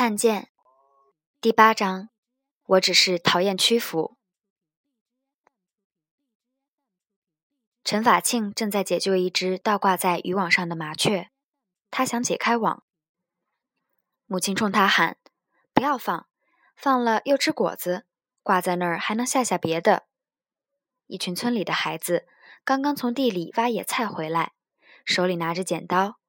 看见第八章，我只是讨厌屈服。陈法庆正在解救一只倒挂在渔网上的麻雀，他想解开网。母亲冲他喊：“不要放，放了又吃果子，挂在那儿还能吓吓别的。”一群村里的孩子刚刚从地里挖野菜回来，手里拿着剪刀，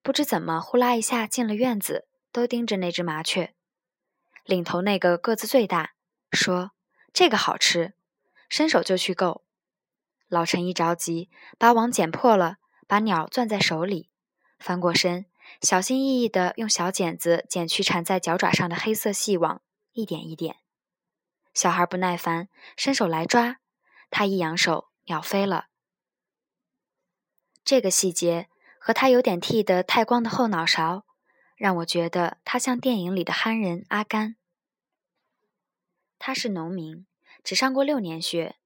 不知怎么呼啦一下进了院子。都盯着那只麻雀，领头那个个子最大，说：“这个好吃。”伸手就去够。老陈一着急，把网剪破了，把鸟攥在手里，翻过身，小心翼翼地用小剪子剪去缠在脚爪上的黑色细网，一点一点。小孩不耐烦，伸手来抓，他一扬手，鸟飞了。这个细节和他有点剃得太光的后脑勺。让我觉得他像电影里的憨人阿甘。他是农民，只上过六年学。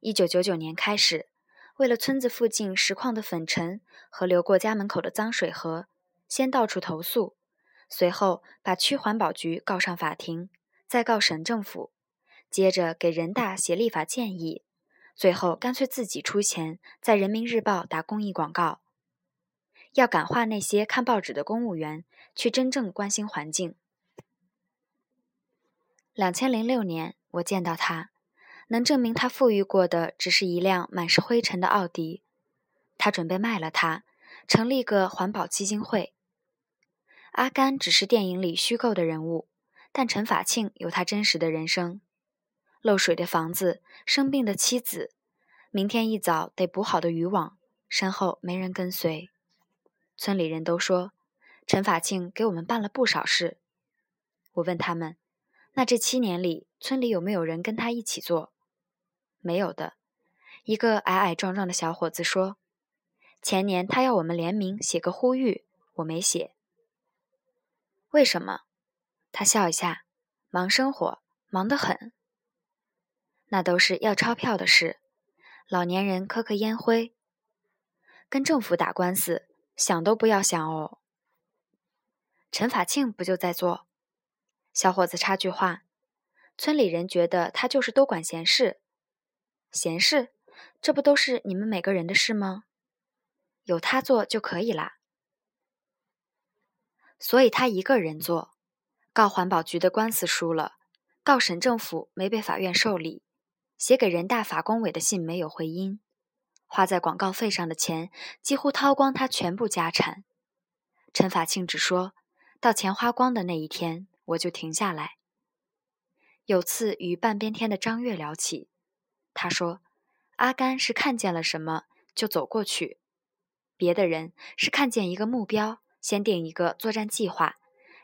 一九九九年开始，为了村子附近石矿的粉尘和流过家门口的脏水河，先到处投诉，随后把区环保局告上法庭，再告省政府，接着给人大写立法建议，最后干脆自己出钱在人民日报打公益广告。要感化那些看报纸的公务员，去真正关心环境。两千零六年，我见到他，能证明他富裕过的只是一辆满是灰尘的奥迪。他准备卖了它，成立个环保基金会。阿甘只是电影里虚构的人物，但陈法庆有他真实的人生：漏水的房子，生病的妻子，明天一早得补好的渔网，身后没人跟随。村里人都说，陈法庆给我们办了不少事。我问他们，那这七年里，村里有没有人跟他一起做？没有的。一个矮矮壮壮的小伙子说：“前年他要我们联名写个呼吁，我没写。为什么？”他笑一下：“忙生活，忙得很。那都是要钞票的事。老年人磕磕烟灰，跟政府打官司。”想都不要想哦！陈法庆不就在做？小伙子插句话：村里人觉得他就是多管闲事。闲事？这不都是你们每个人的事吗？有他做就可以啦。所以他一个人做，告环保局的官司输了，告省政府没被法院受理，写给人大法工委的信没有回音。花在广告费上的钱几乎掏光他全部家产。陈法庆只说到钱花光的那一天，我就停下来。有次与半边天的张月聊起，他说：“阿甘是看见了什么就走过去，别的人是看见一个目标，先定一个作战计划，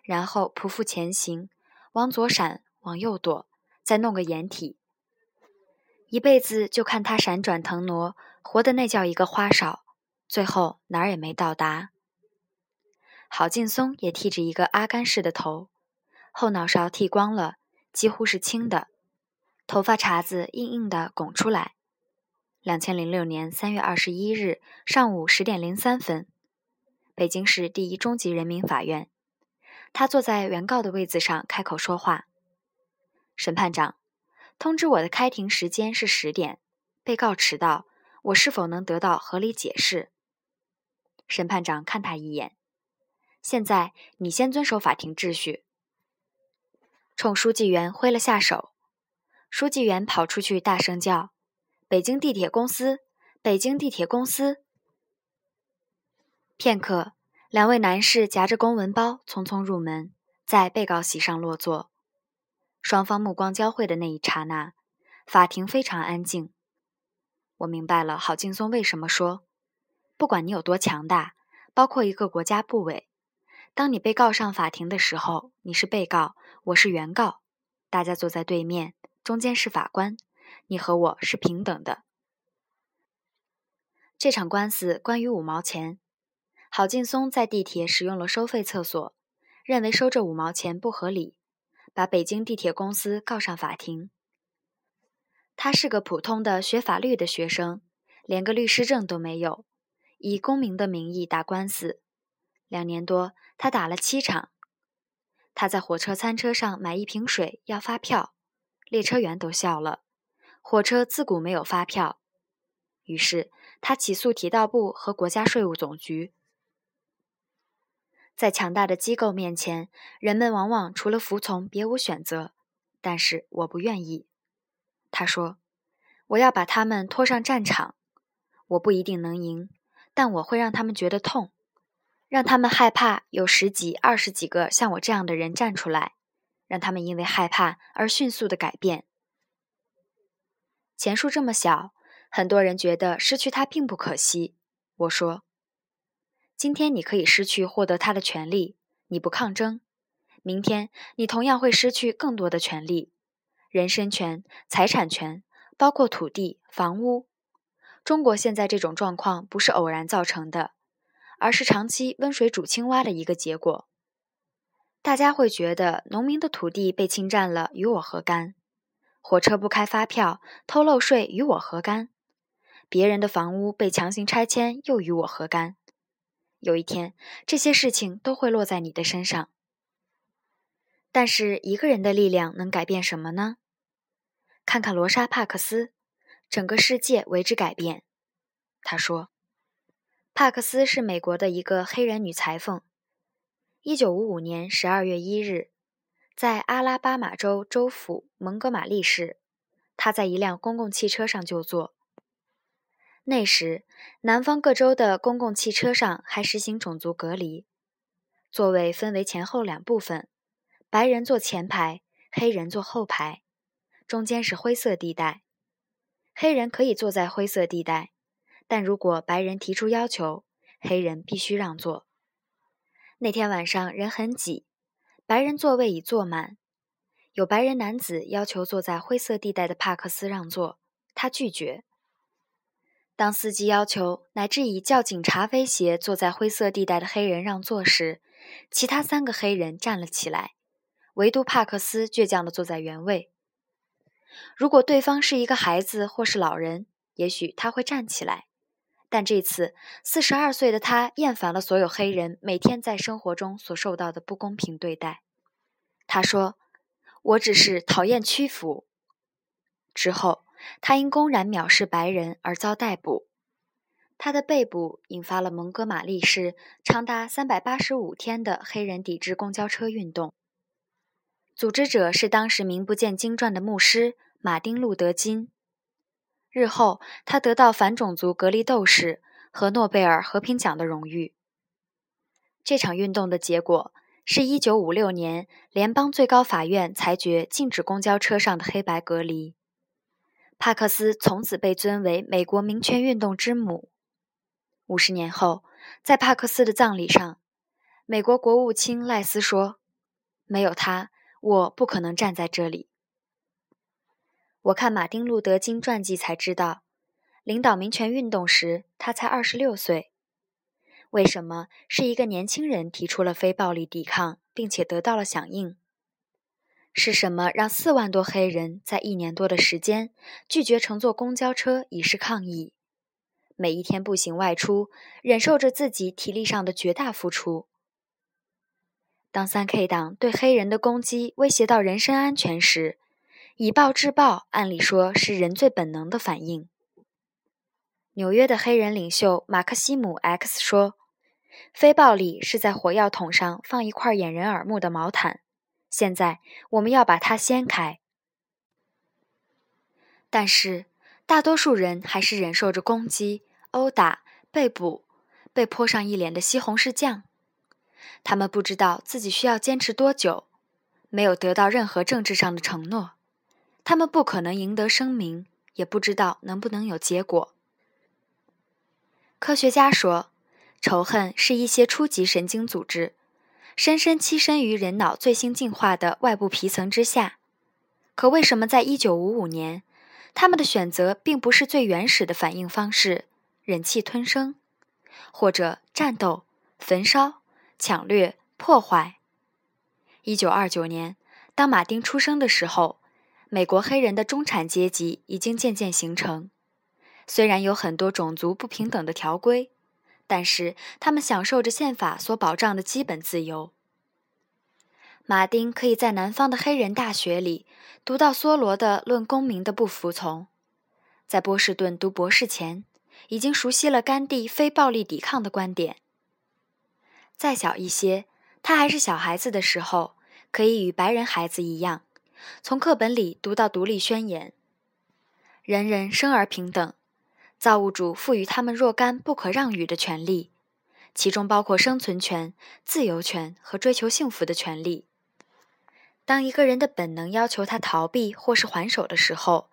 然后匍匐前行，往左闪，往右躲，再弄个掩体。一辈子就看他闪转腾挪。”活的那叫一个花哨，最后哪儿也没到达。郝劲松也剃着一个阿甘式的头，后脑勺剃光了，几乎是青的，头发茬子硬硬的拱出来。两千零六年三月二十一日上午十点零三分，北京市第一中级人民法院，他坐在原告的位子上开口说话：“审判长，通知我的开庭时间是十点，被告迟到。”我是否能得到合理解释？审判长看他一眼。现在你先遵守法庭秩序。冲书记员挥了下手，书记员跑出去大声叫：“北京地铁公司！北京地铁公司！”片刻，两位男士夹着公文包匆匆入门，在被告席上落座。双方目光交汇的那一刹那，法庭非常安静。我明白了，郝劲松为什么说：“不管你有多强大，包括一个国家部委，当你被告上法庭的时候，你是被告，我是原告，大家坐在对面，中间是法官，你和我是平等的。”这场官司关于五毛钱，郝劲松在地铁使用了收费厕所，认为收这五毛钱不合理，把北京地铁公司告上法庭。他是个普通的学法律的学生，连个律师证都没有，以公民的名义打官司。两年多，他打了七场。他在火车餐车上买一瓶水要发票，列车员都笑了。火车自古没有发票，于是他起诉铁道部和国家税务总局。在强大的机构面前，人们往往除了服从别无选择。但是我不愿意，他说：“我要把他们拖上战场。我不一定能赢，但我会让他们觉得痛。”让他们害怕有十几、二十几个像我这样的人站出来，让他们因为害怕而迅速的改变。钱数这么小，很多人觉得失去它并不可惜。我说：“今天你可以失去获得它的权利，你不抗争；明天你同样会失去更多的权利，人身权、财产权，包括土地、房屋。中国现在这种状况不是偶然造成的。”而是长期温水煮青蛙的一个结果。大家会觉得农民的土地被侵占了，与我何干？火车不开发票、偷漏税，与我何干？别人的房屋被强行拆迁，又与我何干？有一天，这些事情都会落在你的身上。但是，一个人的力量能改变什么呢？看看罗莎·帕克斯，整个世界为之改变。他说。帕克斯是美国的一个黑人女裁缝。一九五五年十二月一日，在阿拉巴马州州府蒙哥马利市，她在一辆公共汽车上就坐。那时，南方各州的公共汽车上还实行种族隔离，座位分为前后两部分，白人坐前排，黑人坐后排，中间是灰色地带。黑人可以坐在灰色地带。但如果白人提出要求，黑人必须让座。那天晚上人很挤，白人座位已坐满。有白人男子要求坐在灰色地带的帕克斯让座，他拒绝。当司机要求乃至以叫警察威胁坐在灰色地带的黑人让座时，其他三个黑人站了起来，唯独帕克斯倔强地坐在原位。如果对方是一个孩子或是老人，也许他会站起来。但这次，四十二岁的他厌烦了所有黑人每天在生活中所受到的不公平对待。他说：“我只是讨厌屈服。”之后，他因公然藐视白人而遭逮捕。他的被捕引发了蒙哥马利市长达三百八十五天的黑人抵制公交车运动。组织者是当时名不见经传的牧师马丁·路德·金。日后，他得到反种族隔离斗士和诺贝尔和平奖的荣誉。这场运动的结果是一九五六年联邦最高法院裁决禁止公交车上的黑白隔离。帕克斯从此被尊为美国民权运动之母。五十年后，在帕克斯的葬礼上，美国国务卿赖斯说：“没有他，我不可能站在这里。”我看马丁·路德·金传记才知道，领导民权运动时他才二十六岁。为什么是一个年轻人提出了非暴力抵抗，并且得到了响应？是什么让四万多黑人在一年多的时间拒绝乘坐公交车以示抗议？每一天步行外出，忍受着自己体力上的绝大付出。当三 K 党对黑人的攻击威胁到人身安全时，以暴制暴，按理说是人最本能的反应。纽约的黑人领袖马克西姆 ·X 说：“非暴力是在火药桶上放一块掩人耳目的毛毯。现在我们要把它掀开。”但是，大多数人还是忍受着攻击、殴打、被捕、被泼上一脸的西红柿酱。他们不知道自己需要坚持多久，没有得到任何政治上的承诺。他们不可能赢得声名，也不知道能不能有结果。科学家说，仇恨是一些初级神经组织，深深栖身于人脑最新进化的外部皮层之下。可为什么在1955年，他们的选择并不是最原始的反应方式——忍气吞声，或者战斗、焚烧、抢掠、破坏？1929年，当马丁出生的时候。美国黑人的中产阶级已经渐渐形成，虽然有很多种族不平等的条规，但是他们享受着宪法所保障的基本自由。马丁可以在南方的黑人大学里读到梭罗的《论公民的不服从》，在波士顿读博士前，已经熟悉了甘地非暴力抵抗的观点。再小一些，他还是小孩子的时候，可以与白人孩子一样，从课本里读到独立宣言，人人生而平等，造物主赋予他们若干不可让与的权利，其中包括生存权、自由权和追求幸福的权利。当一个人的本能要求他逃避或是还手的时候，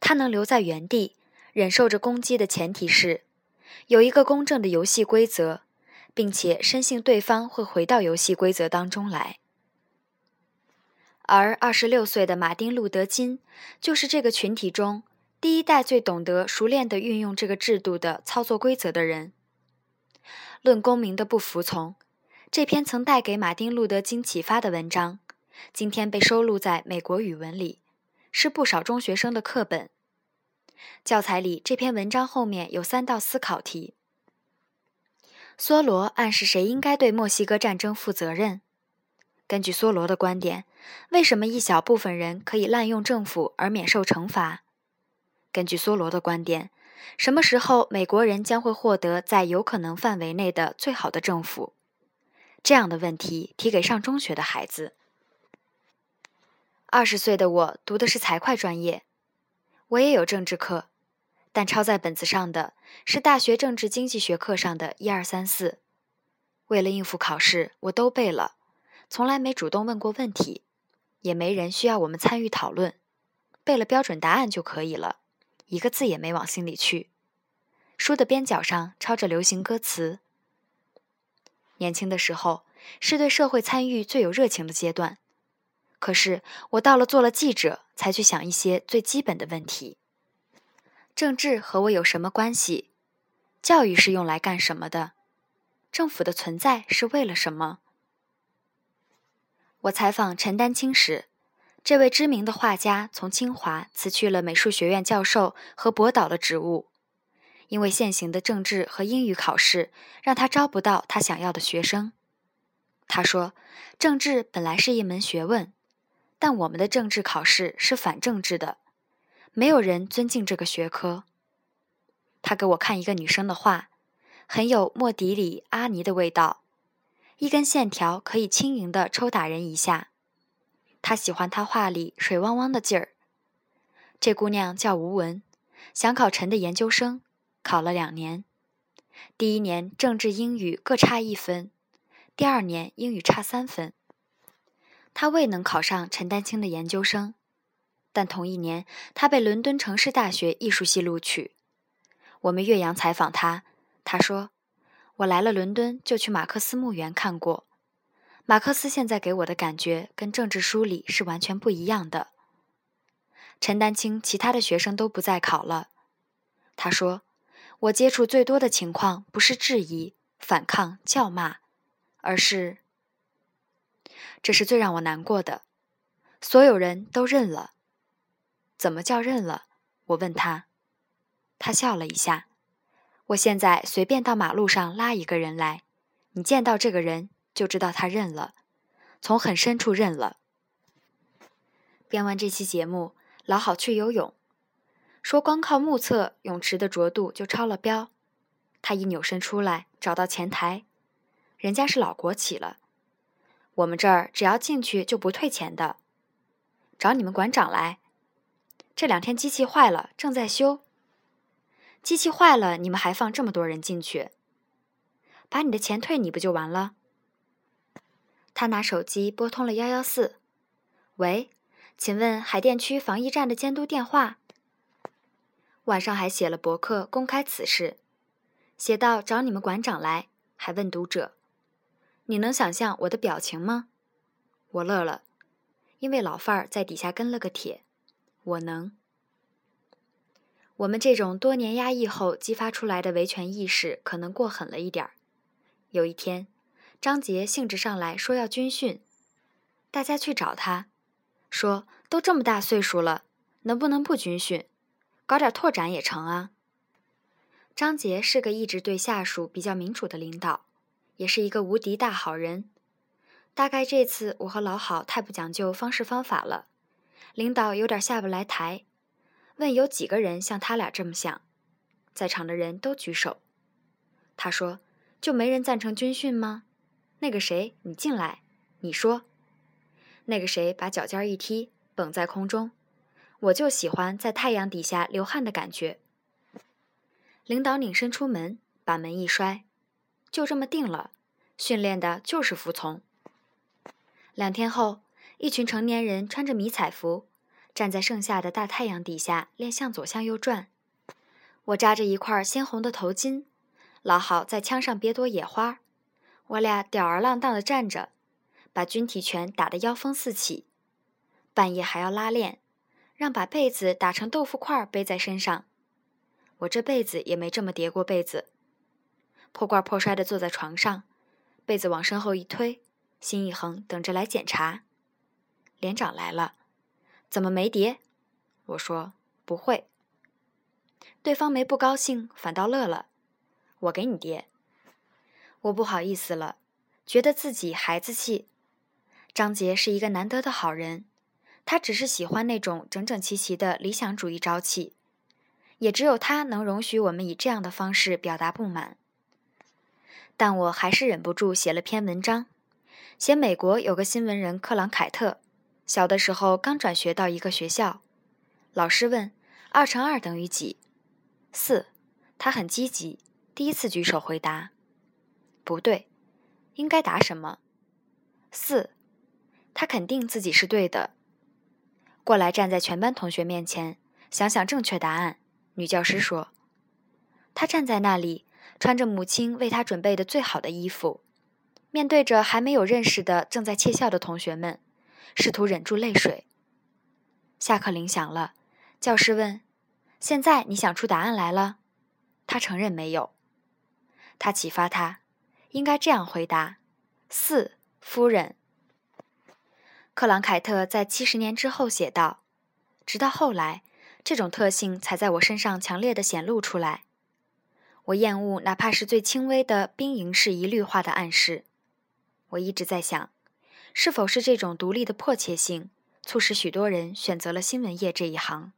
他能留在原地，忍受着攻击的前提是，有一个公正的游戏规则，并且深信对方会回到游戏规则当中来。而二十六岁的马丁·路德·金，就是这个群体中第一代最懂得熟练地运用这个制度的操作规则的人。论公民的不服从，这篇曾带给马丁·路德·金启发的文章。今天被收录在美国语文里，是不少中学生的课本教材里。这篇文章后面有三道思考题：梭罗暗示谁应该对墨西哥战争负责任？根据梭罗的观点，为什么一小部分人可以滥用政府而免受惩罚？根据梭罗的观点，什么时候美国人将会获得在有可能范围内的最好的政府？这样的问题提给上中学的孩子。二十岁的我读的是财会专业，我也有政治课，但抄在本子上的是大学政治经济学课上的一二三四。为了应付考试，我都背了，从来没主动问过问题，也没人需要我们参与讨论，背了标准答案就可以了，一个字也没往心里去。书的边角上抄着流行歌词。年轻的时候是对社会参与最有热情的阶段。可是我到了做了记者，才去想一些最基本的问题：政治和我有什么关系？教育是用来干什么的？政府的存在是为了什么？我采访陈丹青时，这位知名的画家从清华辞去了美术学院教授和博导的职务，因为现行的政治和英语考试让他招不到他想要的学生。他说：“政治本来是一门学问。”但我们的政治考试是反政治的，没有人尊敬这个学科。他给我看一个女生的画，很有莫迪里阿尼的味道，一根线条可以轻盈地抽打人一下。他喜欢他画里水汪汪的劲儿。这姑娘叫吴文，想考陈的研究生，考了两年，第一年政治英语各差一分，第二年英语差三分。他未能考上陈丹青的研究生，但同一年，他被伦敦城市大学艺术系录取。我们岳阳采访他，他说：“我来了伦敦就去马克思墓园看过，马克思现在给我的感觉跟政治书里是完全不一样的。”陈丹青其他的学生都不再考了，他说：“我接触最多的情况不是质疑、反抗、叫骂，而是……”这是最让我难过的，所有人都认了。怎么叫认了？我问他，他笑了一下。我现在随便到马路上拉一个人来，你见到这个人就知道他认了，从很深处认了。编完这期节目，老好去游泳，说光靠目测泳池的浊度就超了标。他一扭身出来，找到前台，人家是老国企了。我们这儿只要进去就不退钱的，找你们馆长来。这两天机器坏了，正在修。机器坏了，你们还放这么多人进去？把你的钱退你不就完了？他拿手机拨通了幺幺四，喂，请问海淀区防疫站的监督电话。晚上还写了博客公开此事，写到找你们馆长来，还问读者。你能想象我的表情吗？我乐了，因为老范儿在底下跟了个帖。我能。我们这种多年压抑后激发出来的维权意识，可能过狠了一点儿。有一天，张杰兴致上来说要军训，大家去找他，说都这么大岁数了，能不能不军训，搞点拓展也成啊。张杰是个一直对下属比较民主的领导。也是一个无敌大好人，大概这次我和老郝太不讲究方式方法了，领导有点下不来台，问有几个人像他俩这么想，在场的人都举手。他说：“就没人赞成军训吗？”那个谁，你进来，你说。那个谁把脚尖一踢，绷在空中。我就喜欢在太阳底下流汗的感觉。领导拧身出门，把门一摔，就这么定了。训练的就是服从。两天后，一群成年人穿着迷彩服，站在盛夏的大太阳底下练向左向右转。我扎着一块鲜红的头巾，老郝在枪上别朵野花。我俩吊儿郎当地站着，把军体拳打得腰风四起。半夜还要拉练，让把被子打成豆腐块背在身上。我这辈子也没这么叠过被子。破罐破摔地坐在床上。被子往身后一推，心一横，等着来检查。连长来了，怎么没叠？我说不会。对方没不高兴，反倒乐了。我给你叠。我不好意思了，觉得自己孩子气。张杰是一个难得的好人，他只是喜欢那种整整齐齐的理想主义朝气，也只有他能容许我们以这样的方式表达不满。但我还是忍不住写了篇文章，写美国有个新闻人克朗凯特，小的时候刚转学到一个学校，老师问二乘二等于几？四，他很积极，第一次举手回答，不对，应该答什么？四，他肯定自己是对的，过来站在全班同学面前，想想正确答案。女教师说，他站在那里。穿着母亲为他准备的最好的衣服，面对着还没有认识的正在窃笑的同学们，试图忍住泪水。下课铃响了，教师问：“现在你想出答案来了？”他承认没有。他启发他，应该这样回答：“四夫人。”克朗凯特在七十年之后写道：“直到后来，这种特性才在我身上强烈的显露出来。”我厌恶哪怕是最轻微的兵营式一律化的暗示。我一直在想，是否是这种独立的迫切性，促使许多人选择了新闻业这一行。